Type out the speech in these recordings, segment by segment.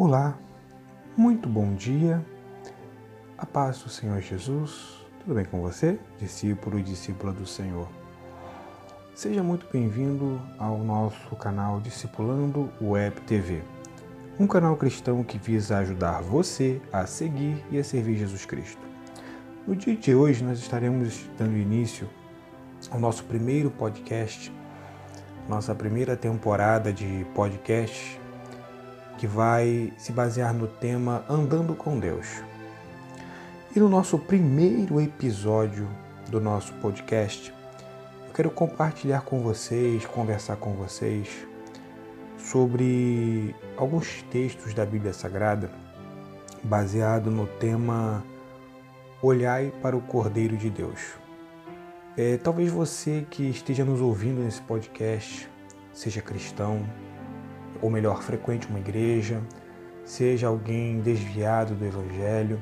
Olá, muito bom dia, a paz do Senhor Jesus, tudo bem com você, discípulo e discípula do Senhor? Seja muito bem-vindo ao nosso canal Discipulando Web TV, um canal cristão que visa ajudar você a seguir e a servir Jesus Cristo. No dia de hoje, nós estaremos dando início ao nosso primeiro podcast, nossa primeira temporada de podcast que vai se basear no tema Andando com Deus. E no nosso primeiro episódio do nosso podcast, eu quero compartilhar com vocês, conversar com vocês sobre alguns textos da Bíblia Sagrada baseado no tema Olhai para o Cordeiro de Deus. É, talvez você que esteja nos ouvindo nesse podcast seja cristão, ou melhor, frequente uma igreja, seja alguém desviado do Evangelho,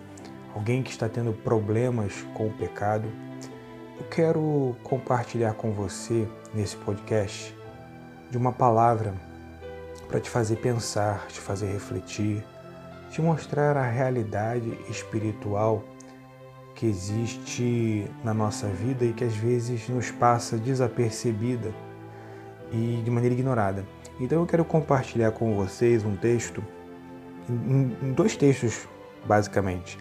alguém que está tendo problemas com o pecado, eu quero compartilhar com você nesse podcast de uma palavra para te fazer pensar, te fazer refletir, te mostrar a realidade espiritual que existe na nossa vida e que às vezes nos passa desapercebida e de maneira ignorada. Então eu quero compartilhar com vocês um texto, dois textos basicamente,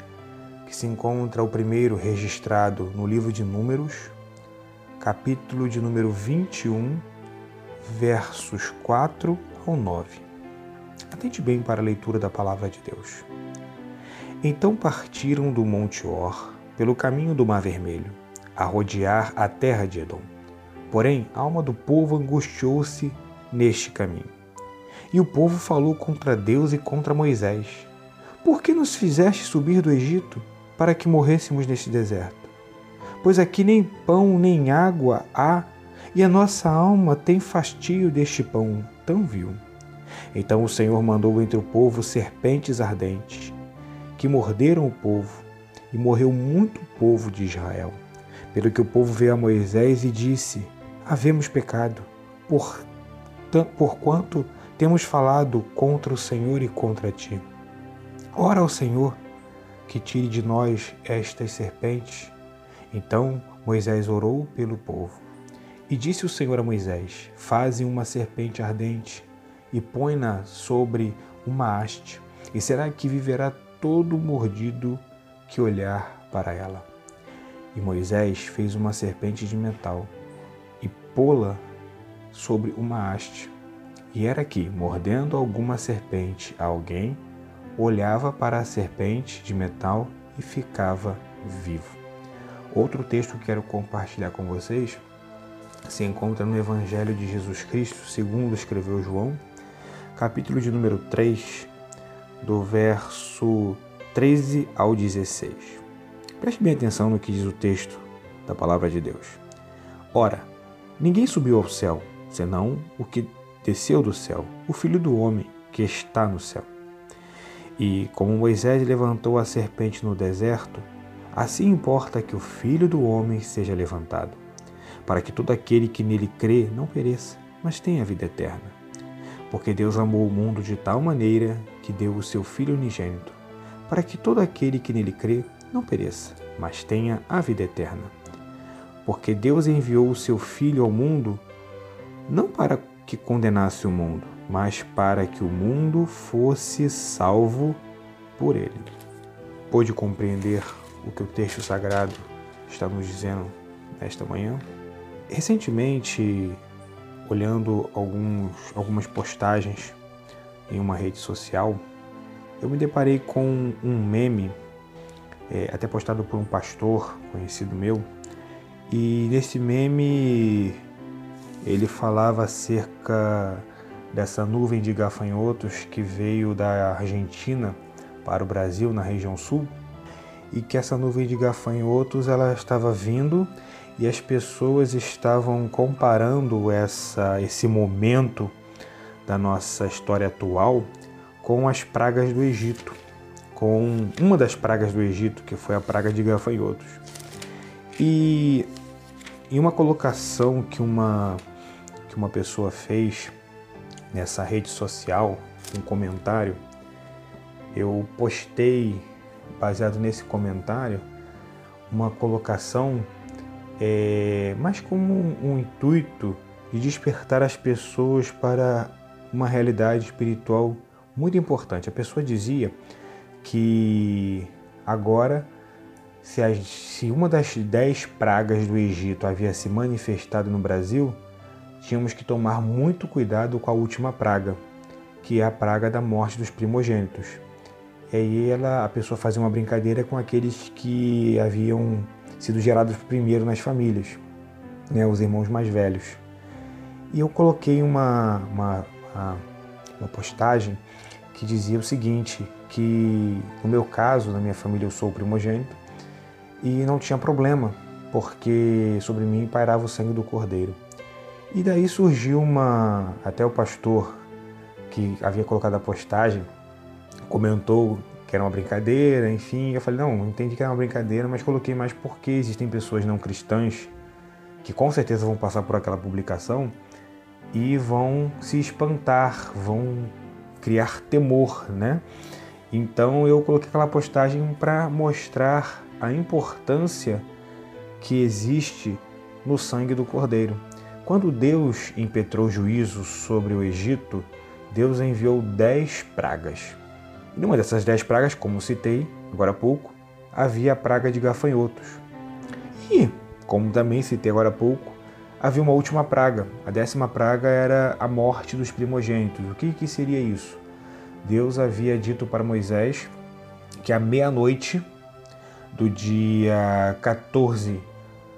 que se encontra o primeiro registrado no livro de Números, capítulo de número 21, versos 4 ao 9. Atente bem para a leitura da palavra de Deus. Então partiram do Monte Or, pelo caminho do Mar Vermelho, a rodear a terra de Edom. Porém, a alma do povo angustiou-se neste caminho. E o povo falou contra Deus e contra Moisés: Por que nos fizeste subir do Egito para que morrêssemos neste deserto? Pois aqui nem pão nem água há, e a nossa alma tem fastio deste pão tão vil. Então o Senhor mandou entre o povo serpentes ardentes, que morderam o povo, e morreu muito povo de Israel. Pelo que o povo veio a Moisés e disse: Havemos pecado, por porquanto temos falado contra o Senhor e contra ti. Ora ao Senhor que tire de nós estas serpentes. Então Moisés orou pelo povo. E disse o Senhor a Moisés: Faze uma serpente ardente e põe-na sobre uma haste, e será que viverá todo mordido que olhar para ela. E Moisés fez uma serpente de metal e pô-la sobre uma haste. E era que, mordendo alguma serpente a alguém, olhava para a serpente de metal e ficava vivo. Outro texto que quero compartilhar com vocês se encontra no Evangelho de Jesus Cristo, segundo escreveu João, capítulo de número 3, do verso 13 ao 16. Preste bem atenção no que diz o texto da palavra de Deus. Ora, ninguém subiu ao céu, senão o que desceu do céu, o Filho do Homem que está no céu. E como Moisés levantou a serpente no deserto, assim importa que o Filho do Homem seja levantado, para que todo aquele que nele crê não pereça, mas tenha vida eterna. Porque Deus amou o mundo de tal maneira que deu o seu Filho unigênito, para que todo aquele que nele crê não pereça, mas tenha a vida eterna. Porque Deus enviou o seu Filho ao mundo não para que condenasse o mundo, mas para que o mundo fosse salvo por ele. Pôde compreender o que o texto sagrado está nos dizendo nesta manhã? Recentemente, olhando alguns, algumas postagens em uma rede social, eu me deparei com um meme, é, até postado por um pastor conhecido meu, e nesse meme ele falava acerca dessa nuvem de gafanhotos que veio da Argentina para o Brasil, na região sul, e que essa nuvem de gafanhotos ela estava vindo e as pessoas estavam comparando essa, esse momento da nossa história atual com as pragas do Egito, com uma das pragas do Egito, que foi a praga de gafanhotos. E em uma colocação que uma que uma pessoa fez nessa rede social, um comentário, eu postei, baseado nesse comentário, uma colocação é, mais como um, um intuito de despertar as pessoas para uma realidade espiritual muito importante. A pessoa dizia que agora, se, se uma das dez pragas do Egito havia se manifestado no Brasil, tínhamos que tomar muito cuidado com a última praga, que é a praga da morte dos primogênitos. E aí ela, a pessoa fazia uma brincadeira com aqueles que haviam sido gerados primeiro nas famílias, né, os irmãos mais velhos. E eu coloquei uma, uma, uma postagem que dizia o seguinte, que no meu caso, na minha família, eu sou o primogênito e não tinha problema, porque sobre mim pairava o sangue do cordeiro. E daí surgiu uma. Até o pastor que havia colocado a postagem comentou que era uma brincadeira, enfim. Eu falei, não, entendi que era uma brincadeira, mas coloquei mais porque existem pessoas não cristãs que com certeza vão passar por aquela publicação e vão se espantar, vão criar temor, né? Então eu coloquei aquela postagem para mostrar a importância que existe no sangue do cordeiro. Quando Deus impetrou juízo sobre o Egito, Deus enviou dez pragas. E numa dessas dez pragas, como citei agora há pouco, havia a praga de gafanhotos. E, como também citei agora há pouco, havia uma última praga. A décima praga era a morte dos primogênitos. O que, que seria isso? Deus havia dito para Moisés que à meia-noite do dia 14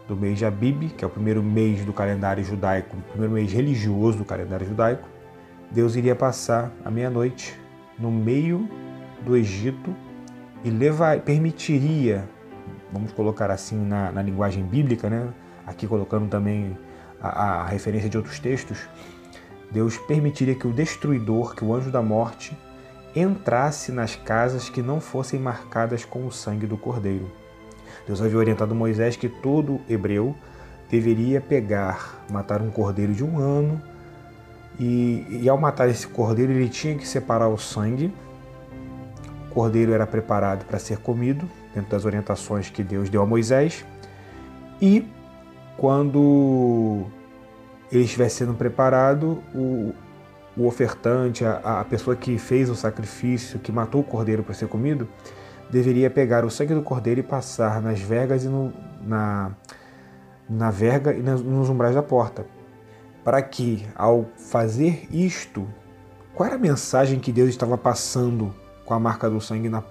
do mês de Abib, que é o primeiro mês do calendário judaico, o primeiro mês religioso do calendário judaico, Deus iria passar a meia-noite no meio do Egito e levar, permitiria, vamos colocar assim na, na linguagem bíblica, né? aqui colocando também a, a referência de outros textos, Deus permitiria que o destruidor, que o anjo da morte, entrasse nas casas que não fossem marcadas com o sangue do cordeiro. Deus havia orientado Moisés que todo hebreu deveria pegar, matar um cordeiro de um ano, e, e, ao matar esse cordeiro ele tinha que separar o sangue. O cordeiro era preparado para ser comido, dentro das orientações que Deus deu a Moisés. E quando ele estivesse sendo preparado, o, o ofertante, a, a pessoa que fez o sacrifício, que matou o cordeiro para ser comido, deveria pegar o sangue do cordeiro e passar nas vergas e no, na, na verga e nos umbrais da porta. Para que, ao fazer isto, qual era a mensagem que Deus estava passando com a marca do sangue na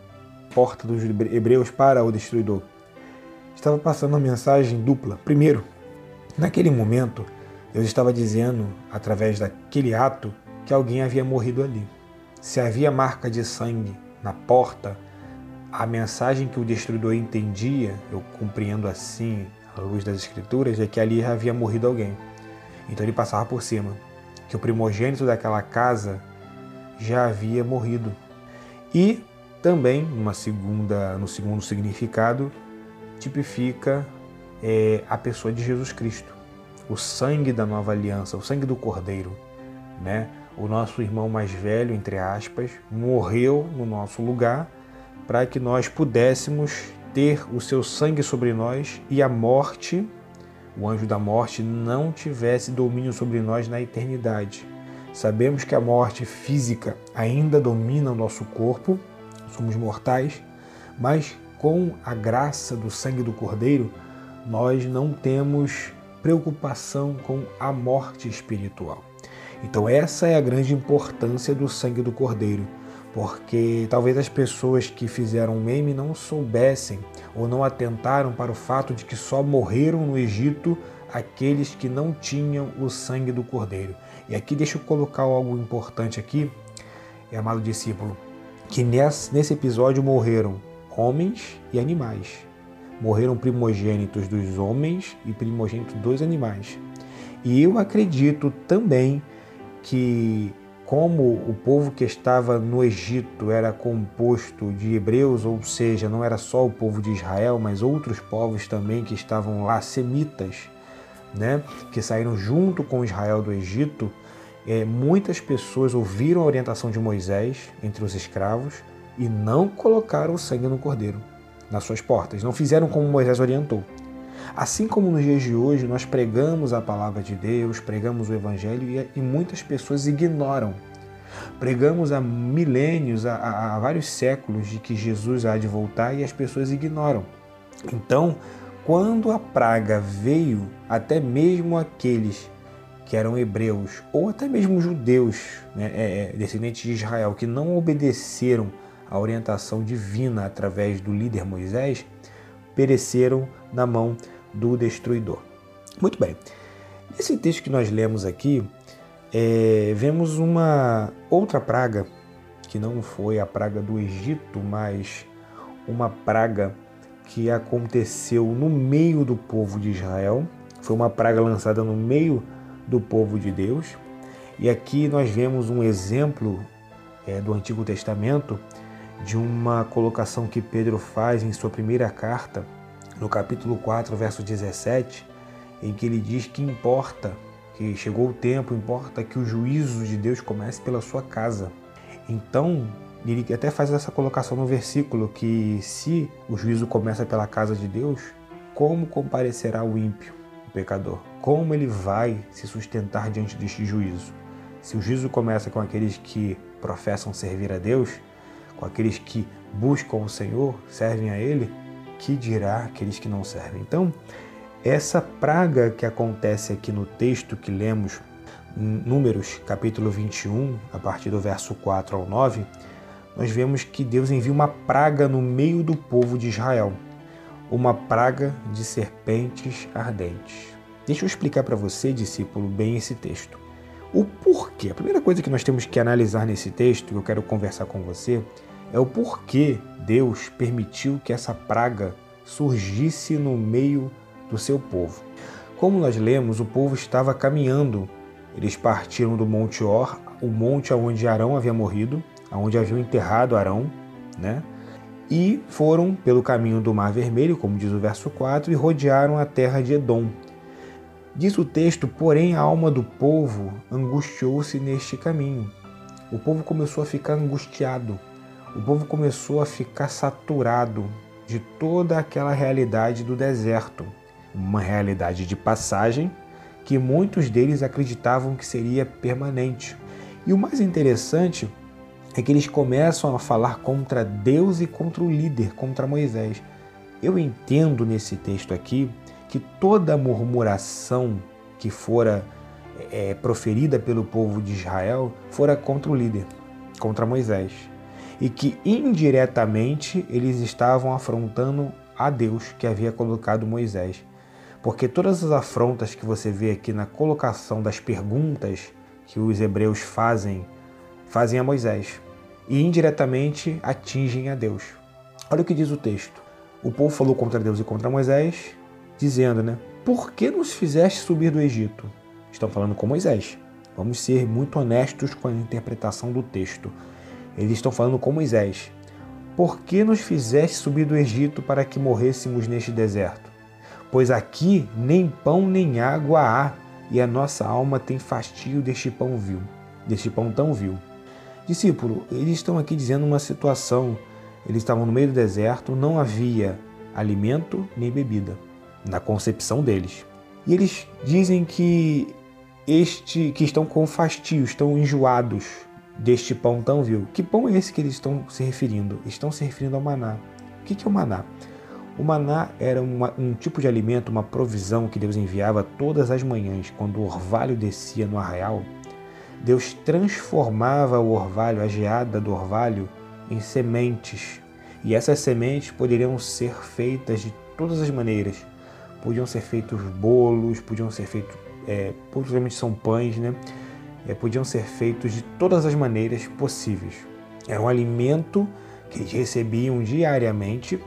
porta dos hebreus para o destruidor? Estava passando uma mensagem dupla. Primeiro, naquele momento, Deus estava dizendo, através daquele ato, que alguém havia morrido ali. Se havia marca de sangue na porta, a mensagem que o destruidor entendia, eu compreendo assim à luz das escrituras, é que ali havia morrido alguém. Então ele passava por cima, que o primogênito daquela casa já havia morrido. E também, numa segunda, no segundo significado, tipifica é, a pessoa de Jesus Cristo, o sangue da nova aliança, o sangue do Cordeiro, né? O nosso irmão mais velho, entre aspas, morreu no nosso lugar para que nós pudéssemos ter o seu sangue sobre nós e a morte, o anjo da morte, não tivesse domínio sobre nós na eternidade. Sabemos que a morte física ainda domina o nosso corpo, somos mortais, mas com a graça do sangue do Cordeiro, nós não temos preocupação com a morte espiritual. Então, essa é a grande importância do sangue do Cordeiro porque talvez as pessoas que fizeram o meme não soubessem ou não atentaram para o fato de que só morreram no Egito aqueles que não tinham o sangue do cordeiro. E aqui deixa eu colocar algo importante aqui, amado discípulo, que nesse episódio morreram homens e animais. Morreram primogênitos dos homens e primogênitos dos animais. E eu acredito também que como o povo que estava no Egito era composto de hebreus, ou seja, não era só o povo de Israel, mas outros povos também que estavam lá, semitas, né, que saíram junto com Israel do Egito, é, muitas pessoas ouviram a orientação de Moisés entre os escravos, e não colocaram o sangue no cordeiro, nas suas portas. Não fizeram como Moisés orientou. Assim como nos dias de hoje nós pregamos a palavra de Deus, pregamos o Evangelho e, muitas pessoas ignoram. Pregamos há milênios, há, há vários séculos de que Jesus há de voltar e as pessoas ignoram. Então, quando a praga veio, até mesmo aqueles que eram hebreus ou até mesmo judeus, né, é, é descendentes de Israel, que não obedeceram à orientação divina através do líder Moisés, pereceram na mão do destruidor. Muito bem. Nesse texto que nós lemos aqui, é, vemos uma outra praga, que não foi a praga do Egito, mas uma praga que aconteceu no meio do povo de Israel. Foi uma praga lançada no meio do povo de Deus. E aqui nós vemos um exemplo é, do Antigo Testamento de uma colocação que Pedro faz em sua primeira carta, no capítulo 4, verso 17, em que ele diz que importa, que chegou o tempo, importa que o juízo de Deus comece pela sua casa. Então, ele até faz essa colocação no versículo que se o juízo começa pela casa de Deus, como comparecerá o ímpio, o pecador? Como ele vai se sustentar diante deste juízo? Se o juízo começa com aqueles que professam servir a Deus, com aqueles que buscam o Senhor, servem a Ele, que dirá aqueles que não servem? Então, essa praga que acontece aqui no texto que lemos, Números capítulo 21, a partir do verso 4 ao 9, nós vemos que Deus envia uma praga no meio do povo de Israel, uma praga de serpentes ardentes. Deixa eu explicar para você, discípulo, bem esse texto. O porquê. A primeira coisa que nós temos que analisar nesse texto, que eu quero conversar com você, é o porquê Deus permitiu que essa praga surgisse no meio do seu povo. Como nós lemos, o povo estava caminhando. Eles partiram do Monte Or, o monte onde Arão havia morrido, onde haviam enterrado Arão, né? E foram pelo caminho do Mar Vermelho, como diz o verso 4, e rodearam a terra de Edom. Diz o texto, porém a alma do povo angustiou-se neste caminho. O povo começou a ficar angustiado, o povo começou a ficar saturado de toda aquela realidade do deserto, uma realidade de passagem que muitos deles acreditavam que seria permanente. E o mais interessante é que eles começam a falar contra Deus e contra o líder, contra Moisés. Eu entendo nesse texto aqui que toda murmuração que fora é, proferida pelo povo de Israel fora contra o líder, contra Moisés. E que indiretamente eles estavam afrontando a Deus que havia colocado Moisés. Porque todas as afrontas que você vê aqui na colocação das perguntas que os hebreus fazem, fazem a Moisés e indiretamente atingem a Deus. Olha o que diz o texto. O povo falou contra Deus e contra Moisés, dizendo, né? Por que nos fizeste subir do Egito? Estão falando com Moisés. Vamos ser muito honestos com a interpretação do texto. Eles estão falando com Moisés. Por que nos fizeste subir do Egito para que morrêssemos neste deserto? Pois aqui nem pão nem água há, e a nossa alma tem fastio deste pão vil, deste pão tão vil. Discípulo, eles estão aqui dizendo uma situação. Eles estavam no meio do deserto, não havia alimento nem bebida na concepção deles. E eles dizem que este que estão com fastio, estão enjoados deste pão tão vil. Que pão é esse que eles estão se referindo? Estão se referindo ao maná. O que é o maná? O maná era uma, um tipo de alimento, uma provisão que Deus enviava todas as manhãs, quando o orvalho descia no arraial Deus transformava o orvalho, a geada do orvalho, em sementes. E essas sementes poderiam ser feitas de todas as maneiras. Podiam ser feitos bolos, podiam ser feitos, é, possivelmente são pães, né? É, podiam ser feitos de todas as maneiras possíveis. Era um alimento que eles recebiam diariamente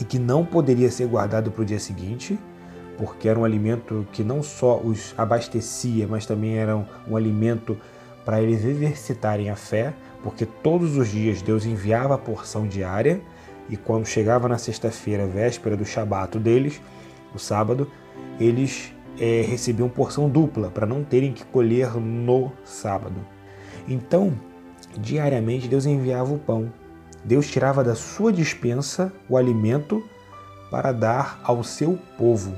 e que não poderia ser guardado para o dia seguinte, porque era um alimento que não só os abastecia, mas também era um, um alimento para eles exercitarem a fé, porque todos os dias Deus enviava a porção diária e quando chegava na sexta-feira, véspera do shabat deles, o sábado, eles é, recebiam porção dupla para não terem que colher no sábado. Então, diariamente Deus enviava o pão Deus tirava da sua dispensa o alimento para dar ao seu povo.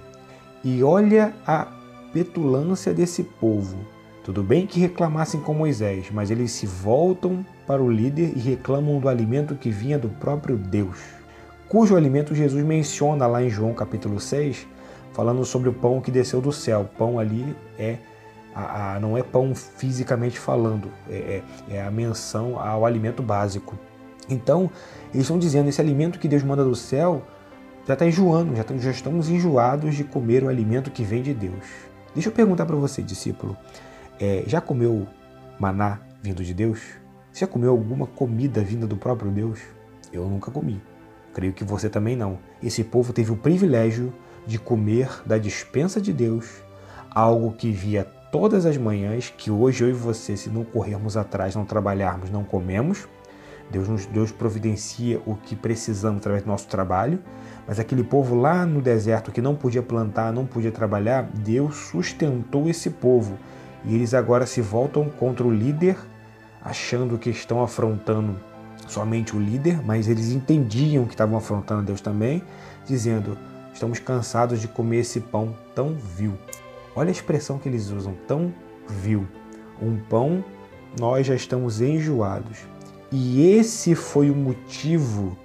E olha a petulância desse povo. Tudo bem que reclamassem com Moisés, mas eles se voltam para o líder e reclamam do alimento que vinha do próprio Deus, cujo alimento Jesus menciona lá em João capítulo 6, falando sobre o pão que desceu do céu. Pão ali é a, a, não é pão fisicamente falando, é, é, é a menção ao alimento básico. Então, eles estão dizendo: esse alimento que Deus manda do céu já está enjoando, já, já estamos enjoados de comer o alimento que vem de Deus. Deixa eu perguntar para você, discípulo: é, já comeu maná vindo de Deus? Você já comeu alguma comida vinda do próprio Deus? Eu nunca comi. Creio que você também não. Esse povo teve o privilégio de comer da dispensa de Deus algo que via todas as manhãs, que hoje eu e você, se não corrermos atrás, não trabalharmos, não comemos. Deus nos Deus providencia o que precisamos através do nosso trabalho, mas aquele povo lá no deserto que não podia plantar, não podia trabalhar, Deus sustentou esse povo. E eles agora se voltam contra o líder, achando que estão afrontando somente o líder, mas eles entendiam que estavam afrontando Deus também, dizendo: Estamos cansados de comer esse pão tão vil. Olha a expressão que eles usam, tão vil. Um pão, nós já estamos enjoados. E esse foi o motivo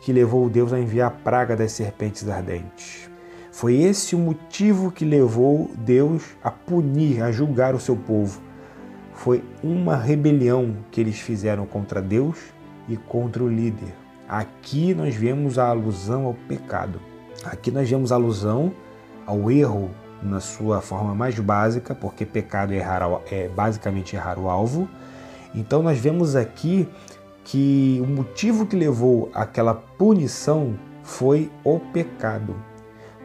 que levou Deus a enviar a praga das serpentes ardentes. Foi esse o motivo que levou Deus a punir, a julgar o seu povo. Foi uma rebelião que eles fizeram contra Deus e contra o líder. Aqui nós vemos a alusão ao pecado. Aqui nós vemos alusão ao erro na sua forma mais básica, porque pecado é, errar, é basicamente errar o alvo. Então nós vemos aqui que o motivo que levou àquela punição foi o pecado,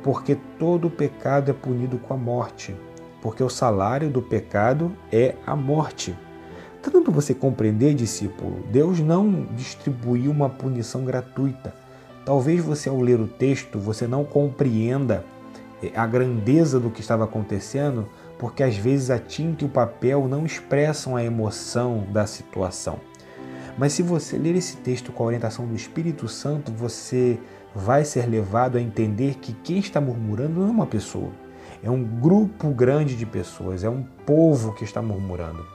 porque todo pecado é punido com a morte, porque o salário do pecado é a morte. Para você compreender, discípulo? Deus não distribuiu uma punição gratuita. Talvez você, ao ler o texto, você não compreenda a grandeza do que estava acontecendo, porque às vezes a tinta e o papel não expressam a emoção da situação. Mas se você ler esse texto com a orientação do Espírito Santo, você vai ser levado a entender que quem está murmurando não é uma pessoa, é um grupo grande de pessoas, é um povo que está murmurando.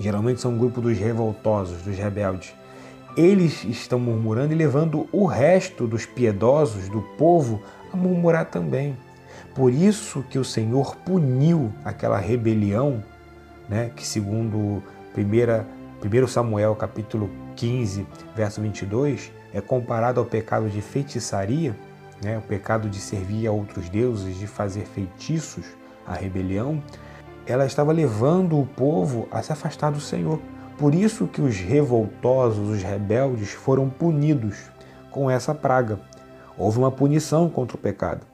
Geralmente são um grupo dos revoltosos, dos rebeldes. Eles estão murmurando e levando o resto dos piedosos, do povo, a murmurar também. Por isso que o Senhor puniu aquela rebelião, né, que segundo 1 Samuel capítulo 15, verso 22, é comparado ao pecado de feitiçaria, né, o pecado de servir a outros deuses, de fazer feitiços, a rebelião, ela estava levando o povo a se afastar do Senhor. Por isso que os revoltosos, os rebeldes foram punidos com essa praga. Houve uma punição contra o pecado.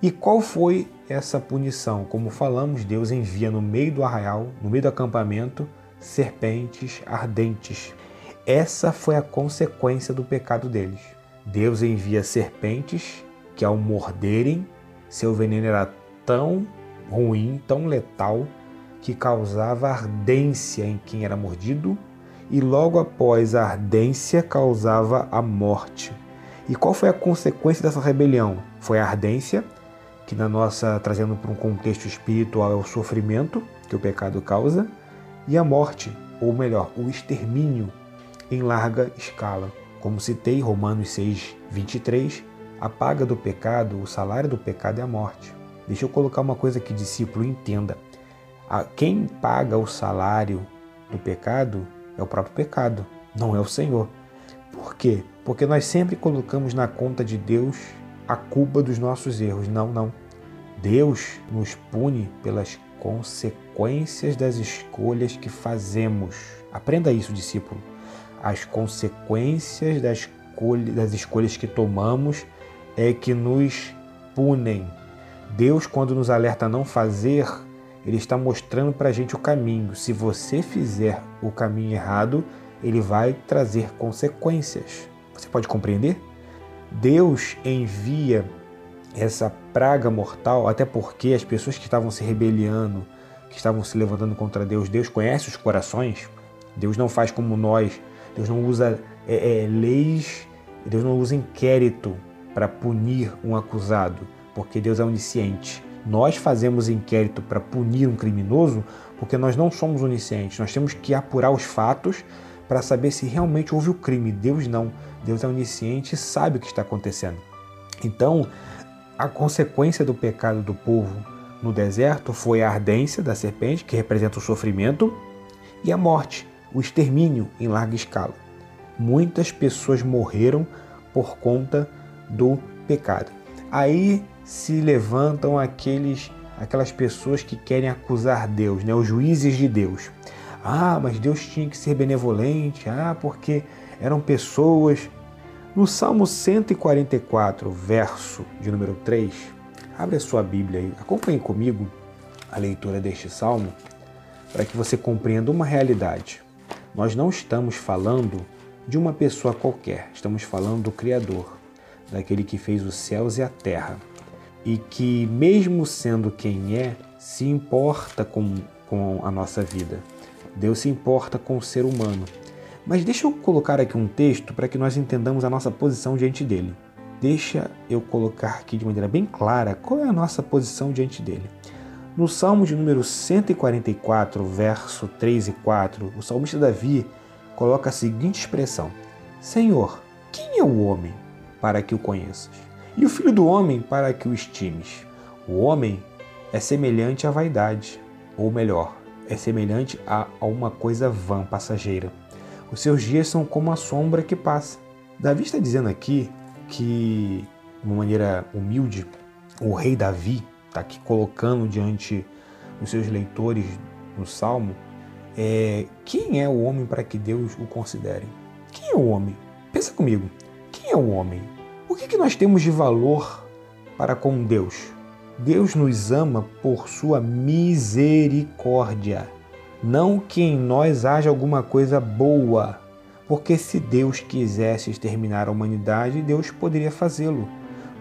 E qual foi essa punição? Como falamos, Deus envia no meio do arraial, no meio do acampamento, serpentes ardentes. Essa foi a consequência do pecado deles. Deus envia serpentes que, ao morderem, seu veneno era tão ruim, tão letal, que causava ardência em quem era mordido, e logo após a ardência causava a morte. E qual foi a consequência dessa rebelião? Foi a ardência que na nossa, trazendo para um contexto espiritual, é o sofrimento que o pecado causa, e a morte, ou melhor, o extermínio em larga escala. Como citei Romanos 6, 23, a paga do pecado, o salário do pecado é a morte. Deixa eu colocar uma coisa que discípulo entenda. Quem paga o salário do pecado é o próprio pecado, não é o Senhor. Por quê? Porque nós sempre colocamos na conta de Deus a culpa dos nossos erros. Não, não. Deus nos pune pelas consequências das escolhas que fazemos. Aprenda isso, discípulo. As consequências das, das escolhas que tomamos é que nos punem. Deus, quando nos alerta a não fazer, Ele está mostrando para a gente o caminho. Se você fizer o caminho errado, Ele vai trazer consequências. Você pode compreender? Deus envia essa praga mortal, até porque as pessoas que estavam se rebeliando, que estavam se levantando contra Deus, Deus conhece os corações. Deus não faz como nós. Deus não usa é, é, leis, Deus não usa inquérito para punir um acusado, porque Deus é onisciente. Nós fazemos inquérito para punir um criminoso porque nós não somos oniscientes. Nós temos que apurar os fatos para saber se realmente houve o crime. Deus não. Deus é onisciente e sabe o que está acontecendo. Então, a consequência do pecado do povo no deserto foi a ardência da serpente, que representa o sofrimento, e a morte, o extermínio em larga escala. Muitas pessoas morreram por conta do pecado. Aí se levantam aqueles aquelas pessoas que querem acusar Deus, né, os juízes de Deus. Ah, mas Deus tinha que ser benevolente, ah, porque eram pessoas. No Salmo 144, verso de número 3, abre a sua Bíblia aí, acompanhe comigo a leitura deste salmo, para que você compreenda uma realidade. Nós não estamos falando de uma pessoa qualquer, estamos falando do Criador, daquele que fez os céus e a terra e que, mesmo sendo quem é, se importa com, com a nossa vida. Deus se importa com o ser humano. Mas deixa eu colocar aqui um texto para que nós entendamos a nossa posição diante dele. Deixa eu colocar aqui de maneira bem clara qual é a nossa posição diante dele. No Salmo de número 144, verso 3 e 4, o salmista Davi coloca a seguinte expressão: Senhor, quem é o homem para que o conheças? E o filho do homem para que o estimes. O homem é semelhante à vaidade, ou melhor, é semelhante a, uma coisa vã, passageira. Os seus dias são como a sombra que passa. Davi está dizendo aqui que, de uma maneira humilde, o rei Davi está aqui colocando diante dos seus leitores no Salmo é, quem é o homem para que Deus o considere? Quem é o homem? Pensa comigo. Quem é o homem? Que, que nós temos de valor para com Deus? Deus nos ama por sua misericórdia, não que em nós haja alguma coisa boa, porque se Deus quisesse exterminar a humanidade, Deus poderia fazê-lo.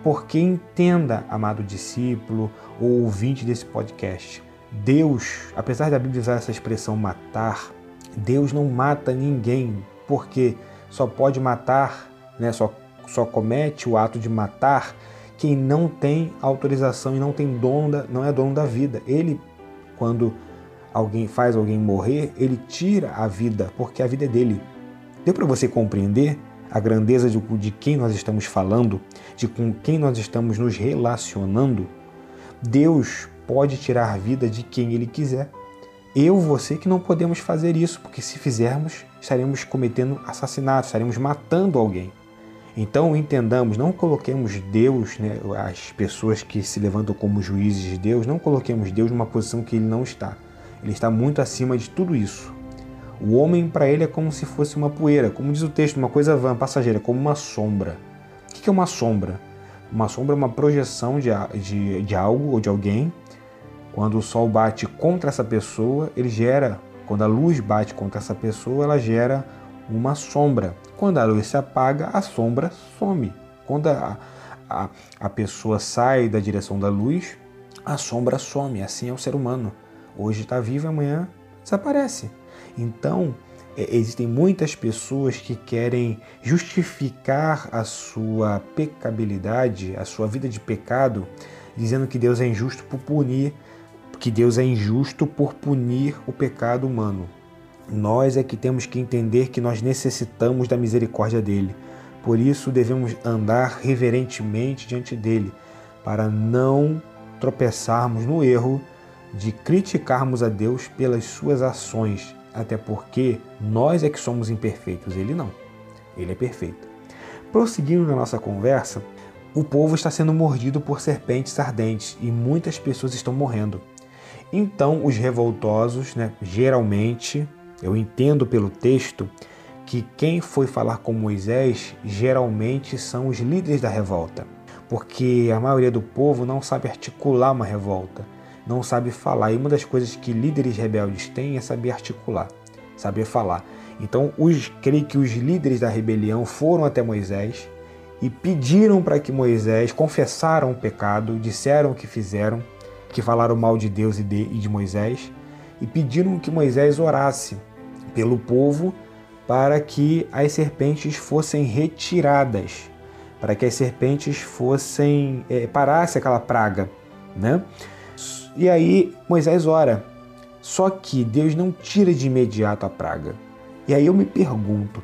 Porque entenda, amado discípulo ou ouvinte desse podcast, Deus, apesar da Bíblia usar essa expressão matar, Deus não mata ninguém, porque só pode matar, né, só só comete o ato de matar quem não tem autorização e não tem dono da, não é dono da vida. Ele, quando alguém faz alguém morrer, ele tira a vida, porque a vida é dele. Deu para você compreender a grandeza de, de quem nós estamos falando, de com quem nós estamos nos relacionando? Deus pode tirar a vida de quem ele quiser. Eu, você que não podemos fazer isso, porque se fizermos, estaremos cometendo assassinato, estaremos matando alguém. Então entendamos, não coloquemos Deus, né, as pessoas que se levantam como juízes de Deus, não coloquemos Deus numa posição que ele não está. Ele está muito acima de tudo isso. O homem para ele é como se fosse uma poeira, como diz o texto, uma coisa vã, passageira, como uma sombra. O que é uma sombra? Uma sombra é uma projeção de, de, de algo ou de alguém. Quando o sol bate contra essa pessoa, ele gera, quando a luz bate contra essa pessoa, ela gera uma sombra. Quando a luz se apaga, a sombra some. Quando a, a, a pessoa sai da direção da luz, a sombra some. Assim é o ser humano. Hoje está vivo, amanhã desaparece. Então, é, existem muitas pessoas que querem justificar a sua pecabilidade, a sua vida de pecado, dizendo que Deus é injusto por punir, que Deus é injusto por punir o pecado humano. Nós é que temos que entender que nós necessitamos da misericórdia dele. Por isso devemos andar reverentemente diante dele, para não tropeçarmos no erro de criticarmos a Deus pelas suas ações, até porque nós é que somos imperfeitos, ele não. Ele é perfeito. Prosseguindo na nossa conversa, o povo está sendo mordido por serpentes ardentes e muitas pessoas estão morrendo. Então, os revoltosos, né, geralmente, eu entendo pelo texto que quem foi falar com Moisés geralmente são os líderes da revolta, porque a maioria do povo não sabe articular uma revolta, não sabe falar. E uma das coisas que líderes rebeldes têm é saber articular, saber falar. Então, os, creio que os líderes da rebelião foram até Moisés e pediram para que Moisés confessaram o pecado, disseram o que fizeram, que falaram mal de Deus e de, e de Moisés, e pediram que Moisés orasse pelo povo para que as serpentes fossem retiradas, para que as serpentes fossem é, parasse aquela praga, né? E aí Moisés ora, só que Deus não tira de imediato a praga. E aí eu me pergunto,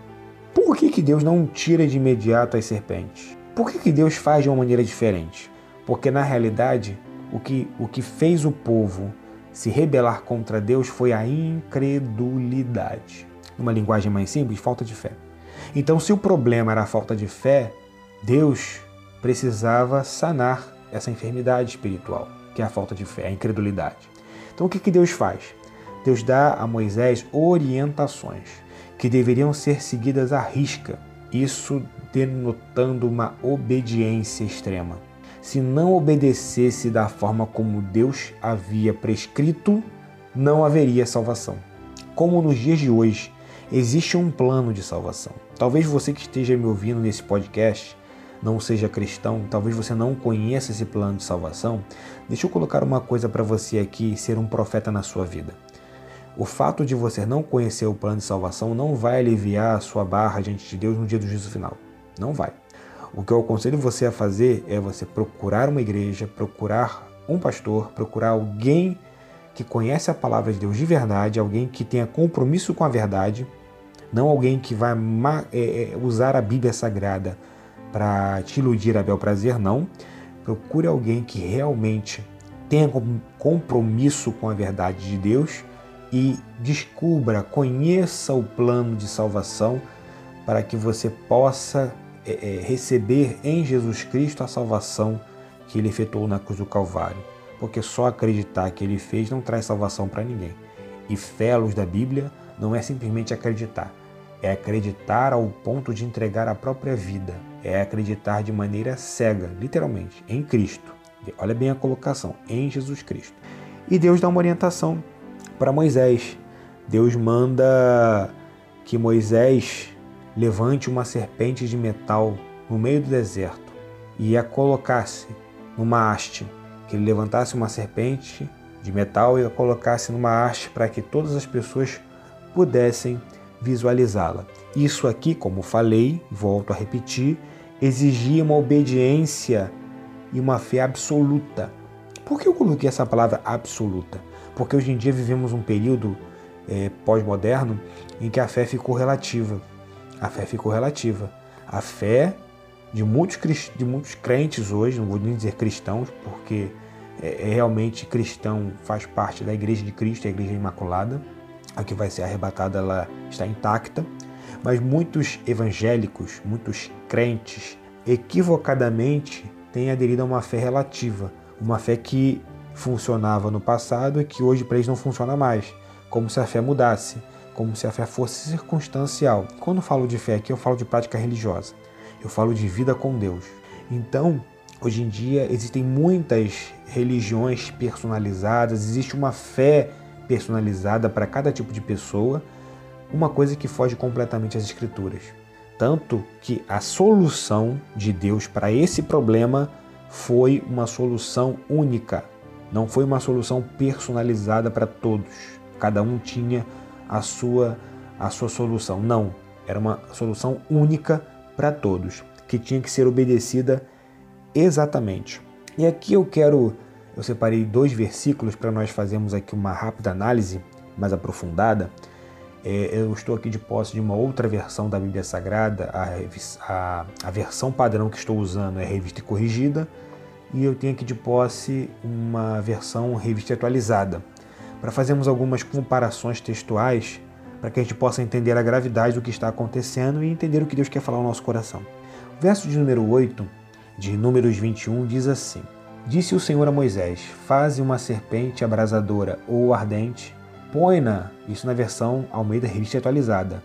por que, que Deus não tira de imediato as serpentes? Por que, que Deus faz de uma maneira diferente? Porque na realidade, o que, o que fez o povo se rebelar contra Deus foi a incredulidade. Numa linguagem mais simples, falta de fé. Então, se o problema era a falta de fé, Deus precisava sanar essa enfermidade espiritual, que é a falta de fé, a incredulidade. Então, o que, que Deus faz? Deus dá a Moisés orientações que deveriam ser seguidas à risca, isso denotando uma obediência extrema se não obedecesse da forma como Deus havia prescrito, não haveria salvação. Como nos dias de hoje, existe um plano de salvação. Talvez você que esteja me ouvindo nesse podcast não seja cristão, talvez você não conheça esse plano de salvação. Deixa eu colocar uma coisa para você aqui ser um profeta na sua vida. O fato de você não conhecer o plano de salvação não vai aliviar a sua barra diante de Deus no dia do juízo final. Não vai. O que eu aconselho você a fazer é você procurar uma igreja, procurar um pastor, procurar alguém que conhece a palavra de Deus de verdade, alguém que tenha compromisso com a verdade, não alguém que vai é, é, usar a Bíblia Sagrada para te iludir a bel prazer, não. Procure alguém que realmente tenha compromisso com a verdade de Deus e descubra, conheça o plano de salvação para que você possa é, é, receber em Jesus Cristo a salvação que ele efetuou na cruz do Calvário. Porque só acreditar que ele fez não traz salvação para ninguém. E fé à luz da Bíblia não é simplesmente acreditar, é acreditar ao ponto de entregar a própria vida, é acreditar de maneira cega, literalmente, em Cristo. Olha bem a colocação, em Jesus Cristo. E Deus dá uma orientação para Moisés. Deus manda que Moisés levante uma serpente de metal no meio do deserto e a colocasse numa haste, que ele levantasse uma serpente de metal e a colocasse numa haste para que todas as pessoas pudessem visualizá-la. Isso aqui, como falei, volto a repetir, exigia uma obediência e uma fé absoluta. Por que eu coloquei essa palavra absoluta? Porque hoje em dia vivemos um período é, pós-moderno em que a fé ficou relativa a fé ficou relativa. A fé de muitos, de muitos crentes hoje, não vou nem dizer cristãos, porque é, é realmente cristão faz parte da Igreja de Cristo, a Igreja Imaculada, a que vai ser arrebatada, ela está intacta. Mas muitos evangélicos, muitos crentes, equivocadamente têm aderido a uma fé relativa, uma fé que funcionava no passado e que hoje para eles não funciona mais, como se a fé mudasse como se a fé fosse circunstancial. Quando falo de fé aqui, eu falo de prática religiosa. Eu falo de vida com Deus. Então, hoje em dia existem muitas religiões personalizadas, existe uma fé personalizada para cada tipo de pessoa, uma coisa que foge completamente às escrituras. Tanto que a solução de Deus para esse problema foi uma solução única, não foi uma solução personalizada para todos. Cada um tinha a sua, a sua solução. Não, era uma solução única para todos, que tinha que ser obedecida exatamente. E aqui eu quero, eu separei dois versículos para nós fazermos aqui uma rápida análise mais aprofundada. É, eu estou aqui de posse de uma outra versão da Bíblia Sagrada, a, a, a versão padrão que estou usando é revista e corrigida, e eu tenho aqui de posse uma versão revista atualizada para fazermos algumas comparações textuais para que a gente possa entender a gravidade do que está acontecendo e entender o que Deus quer falar ao nosso coração. O verso de número 8 de Números 21 diz assim: Disse o Senhor a Moisés: Faze uma serpente abrasadora ou ardente, põe-na, isso na versão Almeida Revista Atualizada,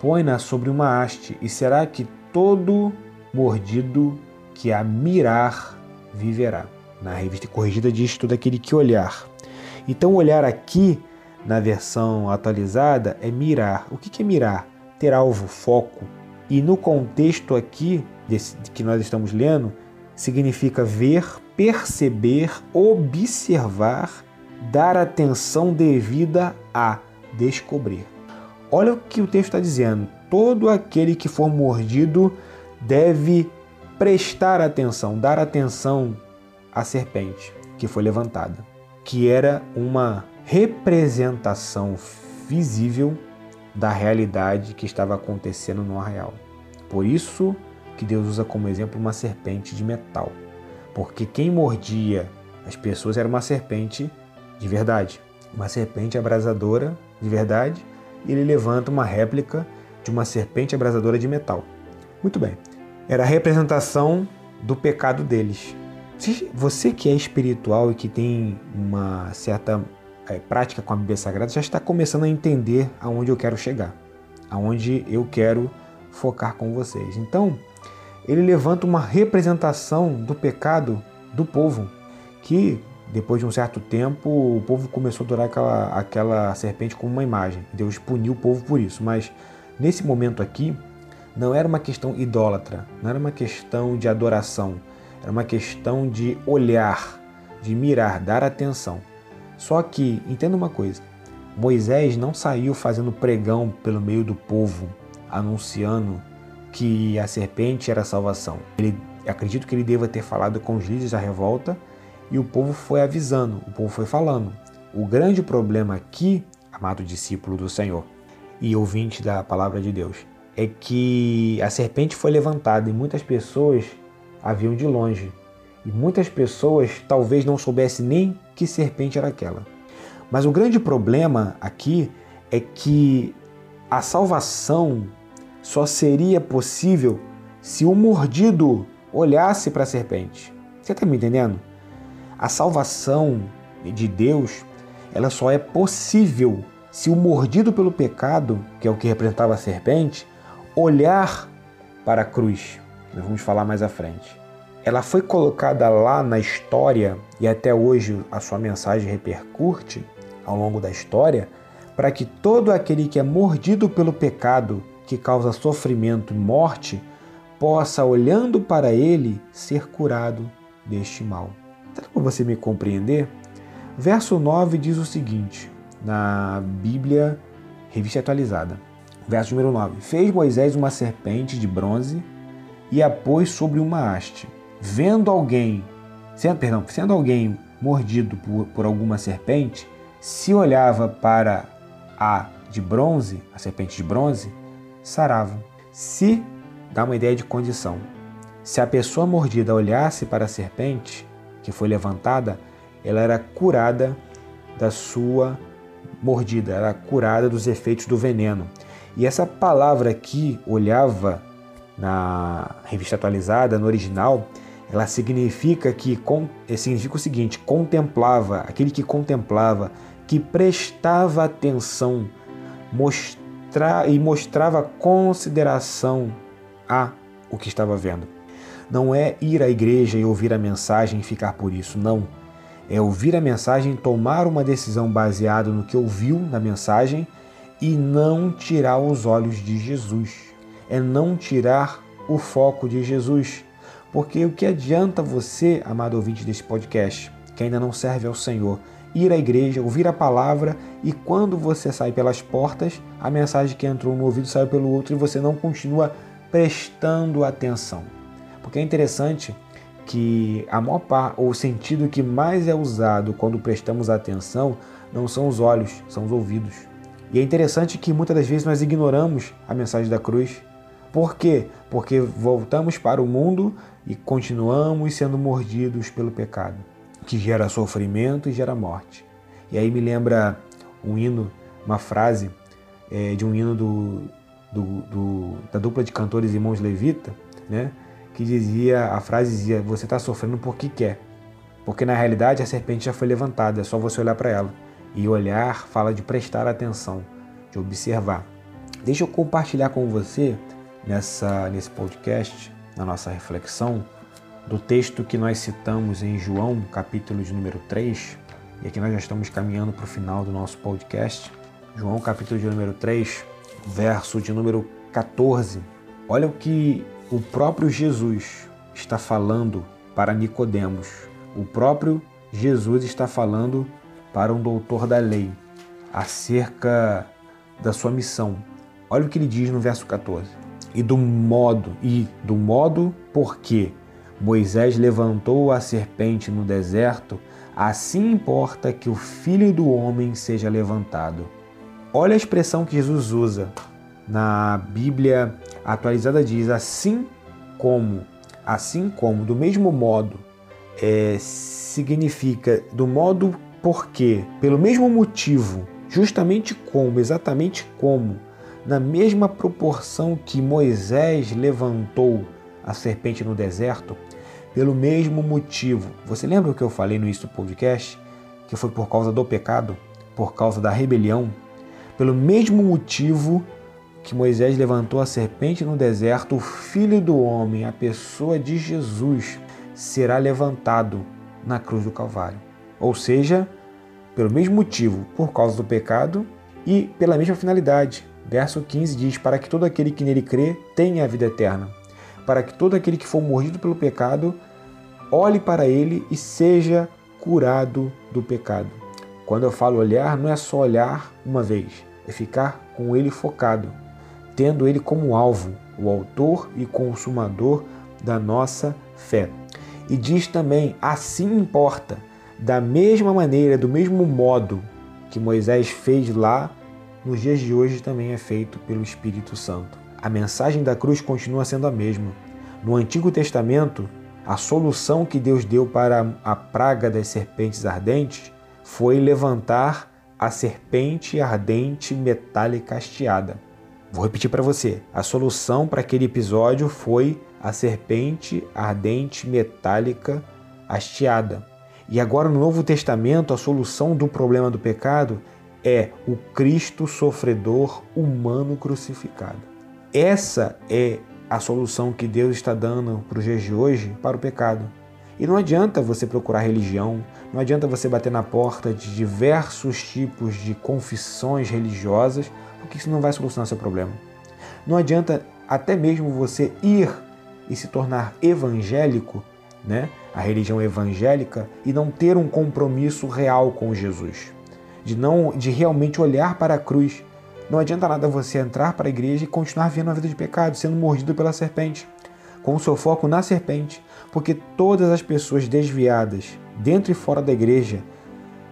põe-na sobre uma haste, e será que todo mordido que a mirar viverá. Na revista corrigida diz todo aquele que olhar. Então, olhar aqui na versão atualizada é mirar. O que é mirar? Ter alvo, foco. E no contexto aqui desse, que nós estamos lendo, significa ver, perceber, observar, dar atenção devida a descobrir. Olha o que o texto está dizendo. Todo aquele que for mordido deve prestar atenção, dar atenção à serpente que foi levantada, que era uma representação visível da realidade que estava acontecendo no arraial. Por isso que Deus usa como exemplo uma serpente de metal, porque quem mordia as pessoas era uma serpente de verdade, uma serpente abrasadora de verdade, e ele levanta uma réplica de uma serpente abrasadora de metal. Muito bem. Era a representação do pecado deles. Você que é espiritual e que tem uma certa é, prática com a Bíblia Sagrada já está começando a entender aonde eu quero chegar, aonde eu quero focar com vocês. Então, ele levanta uma representação do pecado do povo, que depois de um certo tempo o povo começou a adorar aquela, aquela serpente como uma imagem. Deus puniu o povo por isso, mas nesse momento aqui não era uma questão idólatra, não era uma questão de adoração, era uma questão de olhar, de mirar, dar atenção. Só que, entenda uma coisa: Moisés não saiu fazendo pregão pelo meio do povo, anunciando que a serpente era a salvação. Ele, acredito que ele deva ter falado com os líderes da revolta e o povo foi avisando, o povo foi falando. O grande problema aqui, amado discípulo do Senhor e ouvinte da palavra de Deus, é que a serpente foi levantada e muitas pessoas a viam de longe. E muitas pessoas talvez não soubessem nem que serpente era aquela. Mas o grande problema aqui é que a salvação só seria possível se o mordido olhasse para a serpente. Você está me entendendo? A salvação de Deus, ela só é possível se o mordido pelo pecado, que é o que representava a serpente, olhar para a cruz. Nós vamos falar mais à frente ela foi colocada lá na história e até hoje a sua mensagem repercute ao longo da história para que todo aquele que é mordido pelo pecado que causa sofrimento e morte possa, olhando para ele, ser curado deste mal. Será para você me compreender? Verso 9 diz o seguinte, na Bíblia Revista Atualizada. Verso número 9: Fez Moisés uma serpente de bronze e a pôs sobre uma haste vendo alguém, sendo, perdão, sendo alguém mordido por, por alguma serpente, se olhava para a de bronze, a serpente de bronze, sarava. Se dá uma ideia de condição. Se a pessoa mordida olhasse para a serpente que foi levantada, ela era curada da sua mordida, era curada dos efeitos do veneno. E essa palavra aqui, olhava na revista atualizada, no original, ela significa que eh, significa o seguinte: contemplava, aquele que contemplava, que prestava atenção, mostra, e mostrava consideração a o que estava vendo. Não é ir à igreja e ouvir a mensagem e ficar por isso, não. É ouvir a mensagem, tomar uma decisão baseada no que ouviu na mensagem e não tirar os olhos de Jesus. É não tirar o foco de Jesus porque o que adianta você, amado ouvinte desse podcast, que ainda não serve ao Senhor, ir à igreja, ouvir a palavra e quando você sai pelas portas, a mensagem que entrou no ouvido saiu pelo outro e você não continua prestando atenção. Porque é interessante que a maior parte, ou o sentido que mais é usado quando prestamos atenção não são os olhos, são os ouvidos. E é interessante que muitas das vezes nós ignoramos a mensagem da cruz. Por quê? Porque voltamos para o mundo e continuamos sendo mordidos pelo pecado, que gera sofrimento e gera morte. E aí me lembra um hino, uma frase é, de um hino do, do, do, da dupla de cantores Irmãos Levita, né? que dizia, a frase dizia, você está sofrendo porque quer. Porque na realidade a serpente já foi levantada, é só você olhar para ela. E olhar fala de prestar atenção, de observar. Deixa eu compartilhar com você nessa, nesse podcast na nossa reflexão do texto que nós citamos em João, capítulo de número 3, e aqui nós já estamos caminhando para o final do nosso podcast. João, capítulo de número 3, verso de número 14. Olha o que o próprio Jesus está falando para Nicodemos. O próprio Jesus está falando para um doutor da lei acerca da sua missão. Olha o que ele diz no verso 14. E do modo, e do modo porque Moisés levantou a serpente no deserto, assim importa que o filho do homem seja levantado. Olha a expressão que Jesus usa. Na Bíblia atualizada diz assim como, assim como, do mesmo modo, é, significa do modo porque, pelo mesmo motivo, justamente como, exatamente como, na mesma proporção que Moisés levantou a serpente no deserto, pelo mesmo motivo. Você lembra o que eu falei no início do podcast? Que foi por causa do pecado, por causa da rebelião? Pelo mesmo motivo que Moisés levantou a serpente no deserto, o Filho do Homem, a pessoa de Jesus, será levantado na cruz do Calvário. Ou seja, pelo mesmo motivo, por causa do pecado e pela mesma finalidade. Verso 15 diz: Para que todo aquele que nele crê tenha a vida eterna. Para que todo aquele que for mordido pelo pecado olhe para ele e seja curado do pecado. Quando eu falo olhar, não é só olhar uma vez, é ficar com ele focado, tendo ele como alvo, o autor e consumador da nossa fé. E diz também: assim importa, da mesma maneira, do mesmo modo que Moisés fez lá, nos dias de hoje também é feito pelo Espírito Santo. A mensagem da cruz continua sendo a mesma. No Antigo Testamento, a solução que Deus deu para a praga das serpentes ardentes foi levantar a serpente ardente metálica hasteada. Vou repetir para você. A solução para aquele episódio foi a serpente ardente metálica hasteada. E agora no Novo Testamento, a solução do problema do pecado é o Cristo sofredor humano crucificado. Essa é a solução que Deus está dando para os dias de hoje para o pecado. E não adianta você procurar religião, não adianta você bater na porta de diversos tipos de confissões religiosas, porque isso não vai solucionar seu problema. Não adianta até mesmo você ir e se tornar evangélico, né? A religião evangélica e não ter um compromisso real com Jesus, de não de realmente olhar para a cruz. Não adianta nada você entrar para a igreja e continuar vivendo uma vida de pecado, sendo mordido pela serpente, com o seu foco na serpente, porque todas as pessoas desviadas, dentro e fora da igreja,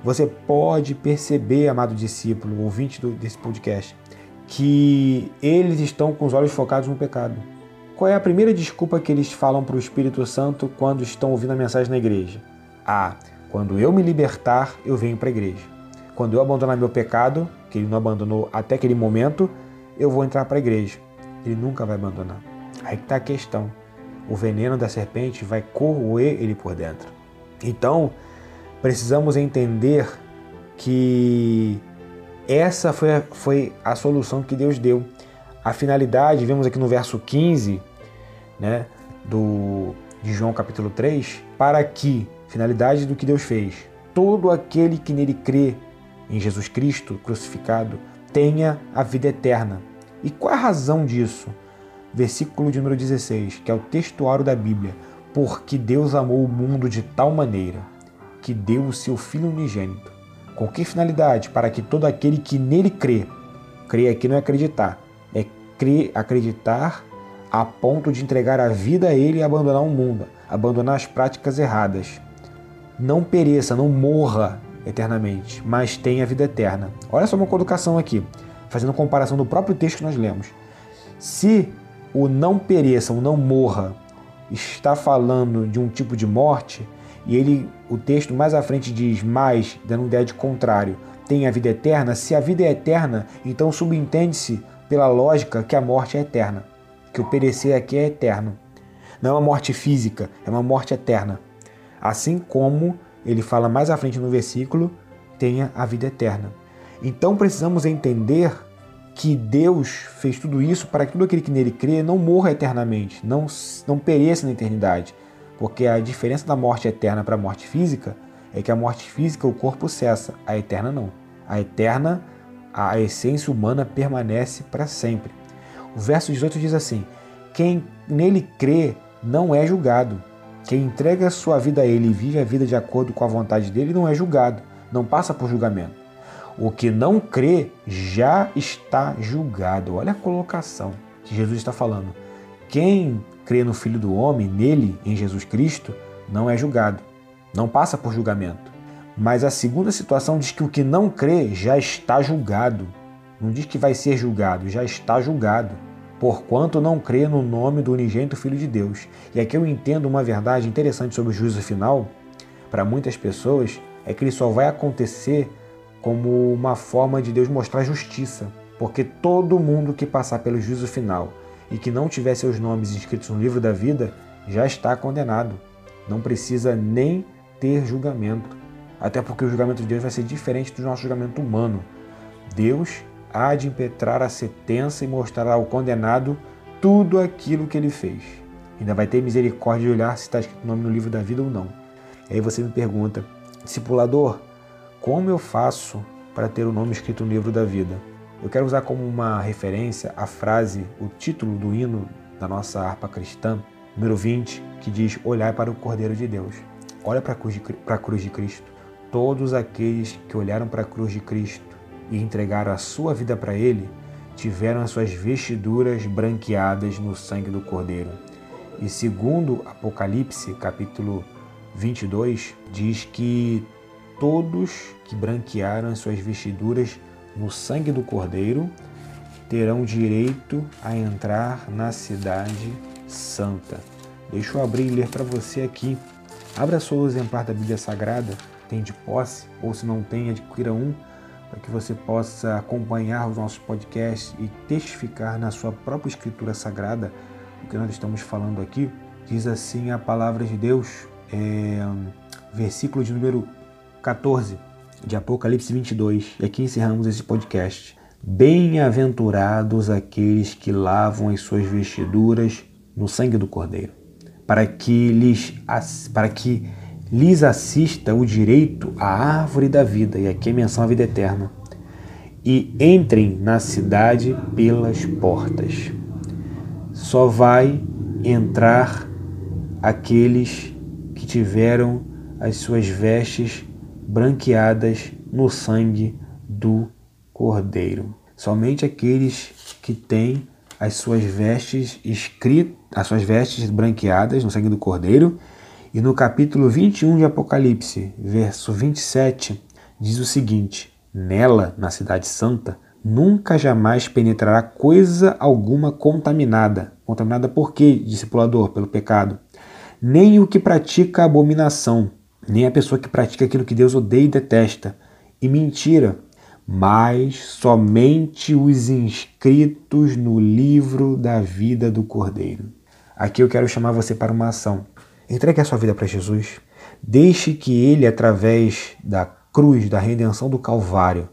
você pode perceber, amado discípulo, ouvinte desse podcast, que eles estão com os olhos focados no pecado. Qual é a primeira desculpa que eles falam para o Espírito Santo quando estão ouvindo a mensagem na igreja? Ah, quando eu me libertar, eu venho para a igreja. Quando eu abandonar meu pecado, que ele não abandonou até aquele momento, eu vou entrar para a igreja. Ele nunca vai abandonar. Aí está a questão. O veneno da serpente vai corroer ele por dentro. Então, precisamos entender que essa foi a, foi a solução que Deus deu. A finalidade, vemos aqui no verso 15, né, do, de João capítulo 3, para que, finalidade do que Deus fez, todo aquele que nele crê em Jesus Cristo crucificado tenha a vida eterna. E qual a razão disso? Versículo de número 16, que é o textuário da Bíblia. Porque Deus amou o mundo de tal maneira que deu o seu Filho unigênito. Com que finalidade? Para que todo aquele que nele crê, crê aqui não é acreditar, é crer, acreditar a ponto de entregar a vida a ele e abandonar o mundo, abandonar as práticas erradas. Não pereça, não morra eternamente, mas tenha a vida eterna. Olha só uma colocação aqui, fazendo comparação do próprio texto que nós lemos. Se o não pereça, o não morra, está falando de um tipo de morte, e ele, o texto mais à frente diz mais, dando ideia de contrário, tem a vida eterna. Se a vida é eterna, então subentende-se pela lógica que a morte é eterna, que o perecer aqui é eterno. Não é uma morte física, é uma morte eterna. Assim como ele fala mais à frente no versículo, tenha a vida eterna. Então precisamos entender que Deus fez tudo isso para que todo aquele que nele crê não morra eternamente, não, não pereça na eternidade. Porque a diferença da morte eterna para a morte física é que a morte física o corpo cessa, a eterna não. A eterna, a essência humana permanece para sempre. O verso 18 diz assim: Quem nele crê não é julgado. Quem entrega sua vida a ele e vive a vida de acordo com a vontade dele não é julgado, não passa por julgamento. O que não crê já está julgado. Olha a colocação que Jesus está falando. Quem crê no Filho do Homem, nele, em Jesus Cristo, não é julgado, não passa por julgamento. Mas a segunda situação diz que o que não crê já está julgado. Não diz que vai ser julgado, já está julgado. Porquanto não crê no nome do unigênito Filho de Deus. E aqui eu entendo uma verdade interessante sobre o juízo final, para muitas pessoas, é que ele só vai acontecer como uma forma de Deus mostrar justiça. Porque todo mundo que passar pelo juízo final e que não tiver seus nomes inscritos no livro da vida já está condenado. Não precisa nem ter julgamento. Até porque o julgamento de Deus vai ser diferente do nosso julgamento humano. Deus há de impetrar a sentença e mostrar ao condenado tudo aquilo que ele fez. Ainda vai ter misericórdia de olhar se está escrito o nome no livro da vida ou não. E aí você me pergunta, discipulador, como eu faço para ter o nome escrito no livro da vida? Eu quero usar como uma referência a frase, o título do hino da nossa harpa cristã, número 20, que diz: Olhai para o Cordeiro de Deus. Olha para a cruz de, Cristo. Todos aqueles que olharam para a cruz de Cristo e entregaram a sua vida para Ele tiveram as suas vestiduras branqueadas no sangue do Cordeiro. E segundo Apocalipse, capítulo 22, diz que todos que branquearam as suas vestiduras no sangue do Cordeiro terão direito a entrar na cidade santa. Deixa eu abrir e ler para você aqui. Abra seu exemplar da Bíblia Sagrada, tem de posse, ou se não tem, adquira um, para que você possa acompanhar os nossos podcasts e testificar na sua própria Escritura Sagrada o que nós estamos falando aqui. Diz assim a palavra de Deus, é, versículo de número 14 de Apocalipse 22. E aqui encerramos esse podcast. Bem-aventurados aqueles que lavam as suas vestiduras no sangue do Cordeiro, para que lhes, para que lhes assista o direito à árvore da vida, e aqui é menção à vida eterna, e entrem na cidade pelas portas. Só vai entrar aqueles que tiveram as suas vestes branqueadas no sangue do Cordeiro. Somente aqueles que têm as suas vestes escritas, as suas vestes branqueadas no sangue do Cordeiro. E no capítulo 21 de Apocalipse, verso 27, diz o seguinte: Nela, na cidade santa, nunca jamais penetrará coisa alguma contaminada. Contaminada por quê, discipulador? Pelo pecado. Nem o que pratica abominação, nem a pessoa que pratica aquilo que Deus odeia e detesta. E mentira, mas somente os inscritos no livro da vida do Cordeiro. Aqui eu quero chamar você para uma ação. Entregue a sua vida para Jesus. Deixe que Ele, através da cruz, da redenção do Calvário,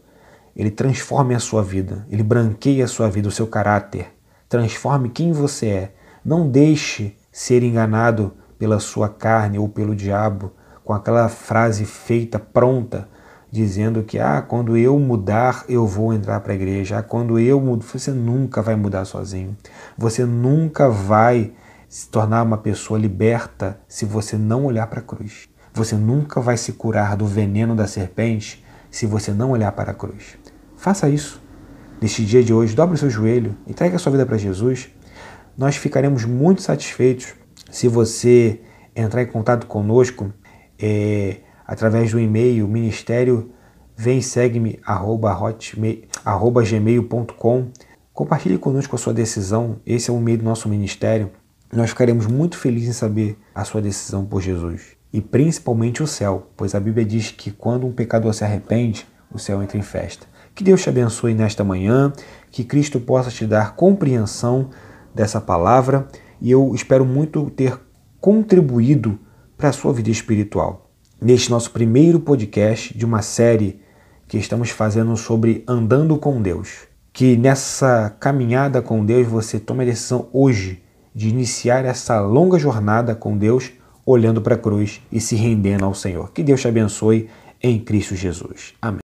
Ele transforme a sua vida, Ele branqueie a sua vida, o seu caráter, transforme quem você é. Não deixe ser enganado pela sua carne ou pelo diabo, com aquela frase feita, pronta, dizendo que ah, quando eu mudar, eu vou entrar para a igreja. Ah, quando eu mudo, você nunca vai mudar sozinho. Você nunca vai se tornar uma pessoa liberta se você não olhar para a cruz. Você nunca vai se curar do veneno da serpente se você não olhar para a cruz. Faça isso. Neste dia de hoje, dobre o seu joelho, entregue a sua vida para Jesus. Nós ficaremos muito satisfeitos se você entrar em contato conosco é, através do e-mail ministério vem segue-me arroba, arroba gmail.com compartilhe conosco a sua decisão esse é o meio do nosso ministério nós ficaremos muito felizes em saber a sua decisão por Jesus e principalmente o céu pois a Bíblia diz que quando um pecador se arrepende o céu entra em festa que Deus te abençoe nesta manhã que Cristo possa te dar compreensão dessa palavra e eu espero muito ter contribuído para a sua vida espiritual. Neste nosso primeiro podcast de uma série que estamos fazendo sobre andando com Deus. Que nessa caminhada com Deus você tome a decisão hoje de iniciar essa longa jornada com Deus, olhando para a cruz e se rendendo ao Senhor. Que Deus te abençoe em Cristo Jesus. Amém.